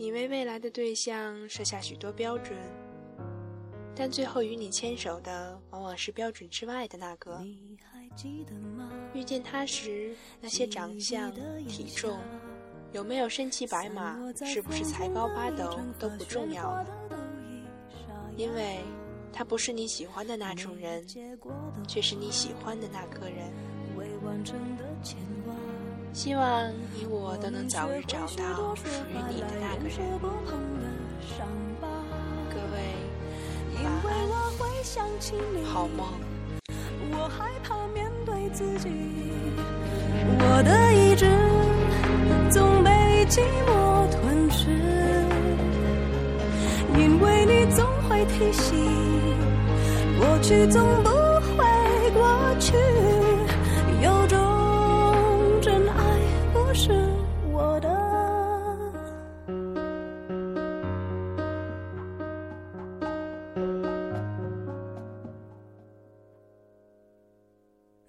你为未来的对象设下许多标准，但最后与你牵手的往往是标准之外的那个。遇见他时，那些长相、体重，有没有身骑白马，是不是才高八斗都不重要了，因为他不是你喜欢的那种人，却是你喜欢的那个人。希望你我都能早日找到属于你的那个人。各位，晚安，好梦。我害怕面对自己，我的意志总被寂寞吞噬，因为你总会提醒，过去总不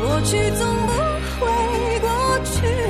过去总不会过去，